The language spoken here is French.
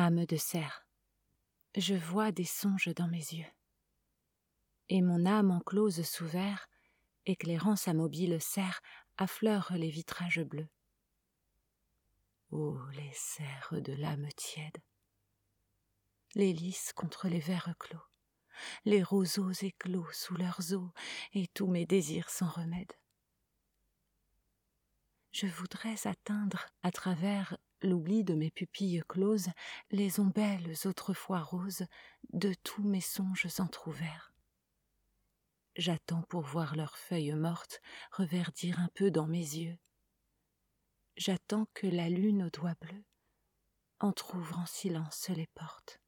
Âme de cerf, je vois des songes dans mes yeux, et mon âme enclose sous verre, éclairant sa mobile serre, affleure les vitrages bleus. Oh, les serres de l'âme tiède, les lys contre les verres clos, les roseaux éclos sous leurs eaux, et tous mes désirs sans remède. Je voudrais atteindre, à travers l'oubli de mes pupilles closes, les ombelles autrefois roses de tous mes songes entr'ouverts. J'attends pour voir leurs feuilles mortes reverdir un peu dans mes yeux. J'attends que la lune aux doigts bleus entr'ouvre en silence les portes.